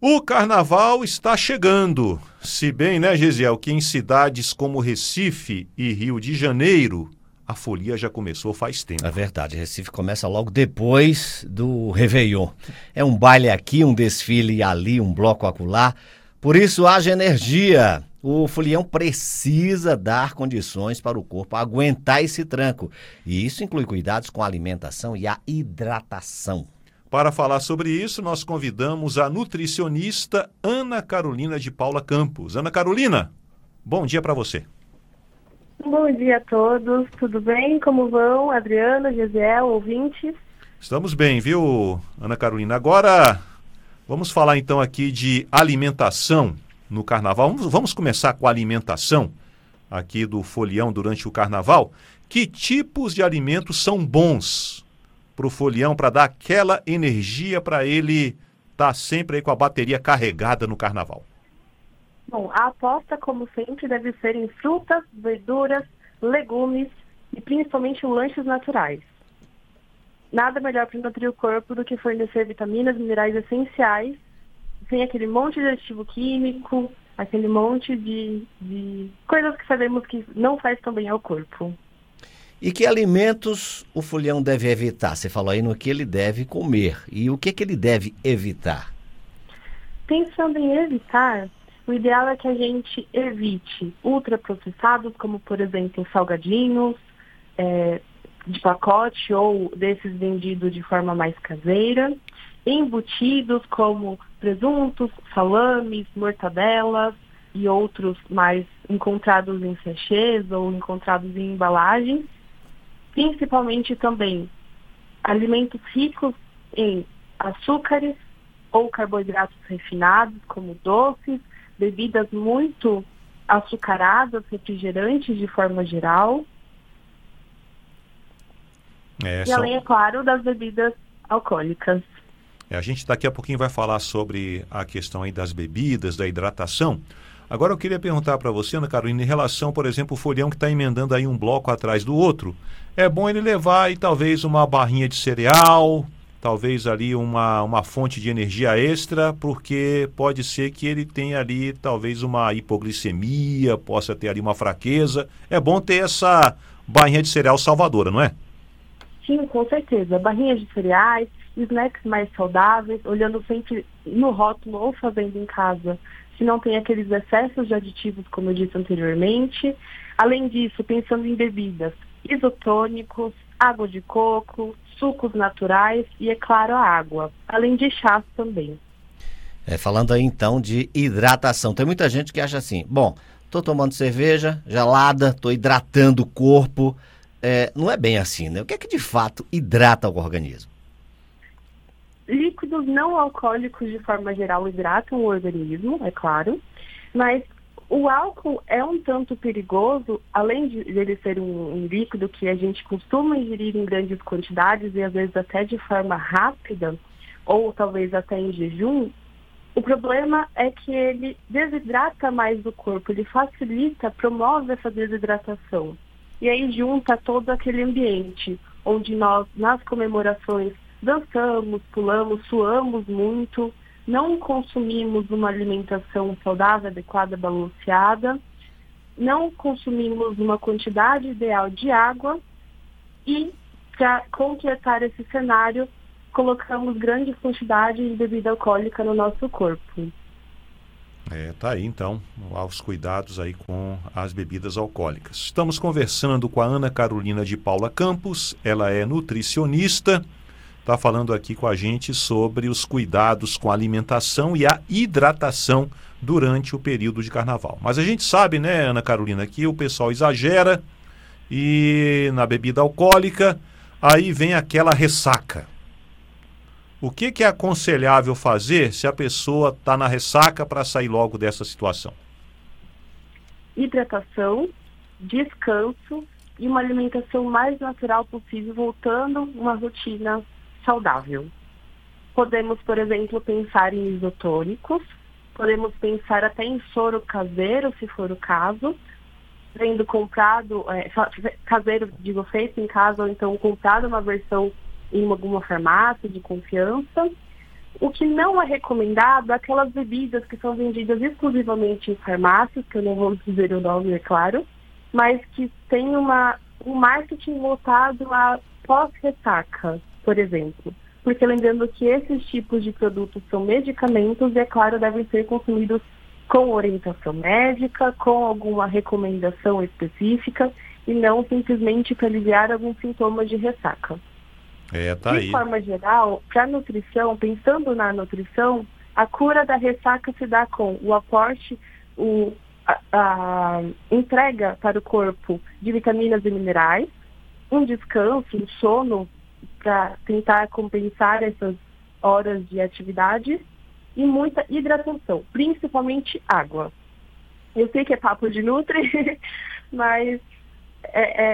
O carnaval está chegando. Se bem, né, Gesiel, que em cidades como Recife e Rio de Janeiro, a folia já começou faz tempo. É verdade, Recife começa logo depois do Réveillon. É um baile aqui, um desfile ali, um bloco acolá. Por isso, haja energia. O folião precisa dar condições para o corpo aguentar esse tranco. E isso inclui cuidados com a alimentação e a hidratação. Para falar sobre isso, nós convidamos a nutricionista Ana Carolina de Paula Campos. Ana Carolina, bom dia para você. Bom dia a todos, tudo bem? Como vão, Adriano, Gesiel, ouvintes? Estamos bem, viu, Ana Carolina? Agora, vamos falar então aqui de alimentação no carnaval. Vamos, vamos começar com a alimentação aqui do folião durante o carnaval. Que tipos de alimentos são bons para o folião, para dar aquela energia para ele estar tá sempre aí com a bateria carregada no carnaval? Bom, a aposta, como sempre, deve ser em frutas, verduras, legumes e principalmente lanches naturais. Nada melhor para nutrir o corpo do que fornecer vitaminas minerais essenciais, sem aquele monte de aditivo químico, aquele monte de, de coisas que sabemos que não faz tão bem ao corpo. E que alimentos o folião deve evitar? Você falou aí no que ele deve comer. E o que, que ele deve evitar? Pensando em evitar, o ideal é que a gente evite ultraprocessados, como por exemplo salgadinhos é, de pacote ou desses vendidos de forma mais caseira, embutidos como presuntos, salames, mortadelas e outros mais encontrados em sachês ou encontrados em embalagens principalmente também alimentos ricos em açúcares ou carboidratos refinados, como doces, bebidas muito açucaradas, refrigerantes de forma geral. É, e além, é claro, das bebidas alcoólicas. É, a gente daqui a pouquinho vai falar sobre a questão aí das bebidas, da hidratação. Agora eu queria perguntar para você, Ana Carolina, em relação, por exemplo, o folhão que está emendando aí um bloco atrás do outro, é bom ele levar aí talvez uma barrinha de cereal, talvez ali uma, uma fonte de energia extra, porque pode ser que ele tenha ali talvez uma hipoglicemia, possa ter ali uma fraqueza. É bom ter essa barrinha de cereal salvadora, não é? Sim, com certeza. Barrinhas de cereais, snacks mais saudáveis, olhando sempre no rótulo ou fazendo em casa que não tem aqueles excessos de aditivos, como eu disse anteriormente. Além disso, pensando em bebidas, isotônicos, água de coco, sucos naturais e, é claro, a água, além de chás também. É, falando aí então de hidratação, tem muita gente que acha assim, bom, estou tomando cerveja gelada, estou hidratando o corpo, é, não é bem assim, né? O que é que de fato hidrata o organismo? Líquidos não alcoólicos, de forma geral, hidratam o organismo, é claro, mas o álcool é um tanto perigoso, além de ele ser um, um, líquido que a gente costuma ingerir em grandes quantidades e às vezes até de forma rápida, ou talvez até em jejum, o problema é que ele desidrata mais o corpo, ele facilita, promove essa desidratação. E aí junta todo aquele ambiente onde nós, nas comemorações, dançamos, pulamos, suamos muito, não consumimos uma alimentação saudável, adequada, balanceada, não consumimos uma quantidade ideal de água e, para completar esse cenário, colocamos grandes quantidades de bebida alcoólica no nosso corpo. É, tá aí então, aos cuidados aí com as bebidas alcoólicas. Estamos conversando com a Ana Carolina de Paula Campos, ela é nutricionista está falando aqui com a gente sobre os cuidados com a alimentação e a hidratação durante o período de carnaval. Mas a gente sabe, né, Ana Carolina, que o pessoal exagera e na bebida alcoólica, aí vem aquela ressaca. O que, que é aconselhável fazer se a pessoa está na ressaca para sair logo dessa situação? Hidratação, descanso e uma alimentação mais natural possível, voltando uma rotina saudável. Podemos, por exemplo, pensar em isotônicos, podemos pensar até em soro caseiro, se for o caso, sendo comprado, é, caseiro, digo, feito em casa, ou então comprado uma versão em alguma farmácia de confiança. O que não é recomendado é aquelas bebidas que são vendidas exclusivamente em farmácias, que eu não vou dizer o nome, é claro, mas que tem uma, um marketing voltado a pós-ressaca, por exemplo. Porque lembrando que esses tipos de produtos são medicamentos e, é claro, devem ser consumidos com orientação médica, com alguma recomendação específica e não simplesmente para aliviar alguns sintomas de ressaca. É, tá de aí. forma geral, para a nutrição, pensando na nutrição, a cura da ressaca se dá com o aporte, o, a, a entrega para o corpo de vitaminas e minerais, um descanso, um sono para tentar compensar essas horas de atividade e muita hidratação, principalmente água. Eu sei que é papo de nutri, mas é,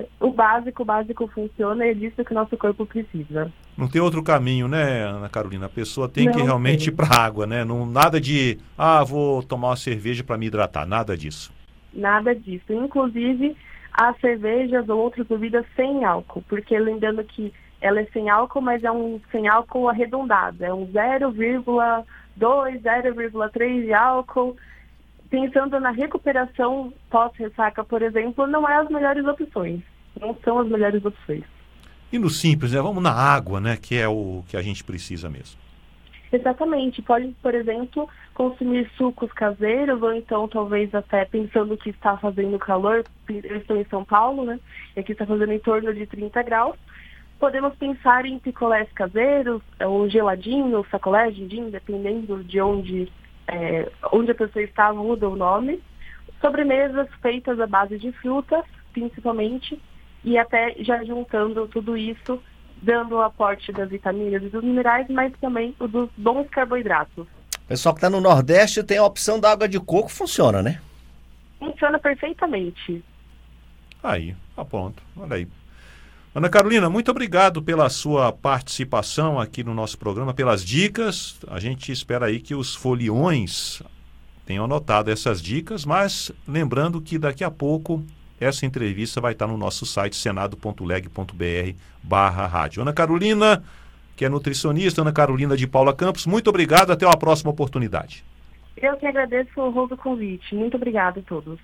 é, o básico, o básico funciona e é disso que o nosso corpo precisa. Não tem outro caminho, né, Ana Carolina? A pessoa tem Não que realmente tem. ir para água, né? Não, nada de, ah, vou tomar uma cerveja para me hidratar, nada disso. Nada disso. Inclusive, as cervejas ou outras bebidas sem álcool, porque lembrando que ela é sem álcool, mas é um sem álcool arredondado, é um 0,2, 0,3 de álcool. Pensando na recuperação pós-ressaca, por exemplo, não é as melhores opções. Não são as melhores opções. E no simples, né? Vamos na água, né? Que é o que a gente precisa mesmo. Exatamente. Pode, por exemplo, consumir sucos caseiros, ou então talvez até pensando que está fazendo calor, eu estou em São Paulo, né? E aqui está fazendo em torno de 30 graus podemos pensar em picolés caseiros, ou geladinho, sacolé, dindim, dependendo de onde, é, onde a pessoa está, muda o nome. Sobremesas feitas à base de frutas, principalmente, e até já juntando tudo isso, dando o aporte das vitaminas e dos minerais, mas também o dos bons carboidratos. Pessoal que está no Nordeste tem a opção da água de coco, funciona, né? Funciona perfeitamente. Aí, a ponto. Olha aí. Ana Carolina, muito obrigado pela sua participação aqui no nosso programa, pelas dicas. A gente espera aí que os foliões tenham anotado essas dicas, mas lembrando que daqui a pouco essa entrevista vai estar no nosso site senado.leg.br barra rádio. Ana Carolina, que é nutricionista, Ana Carolina de Paula Campos, muito obrigado, até uma próxima oportunidade. Eu que agradeço o convite. Muito obrigada a todos.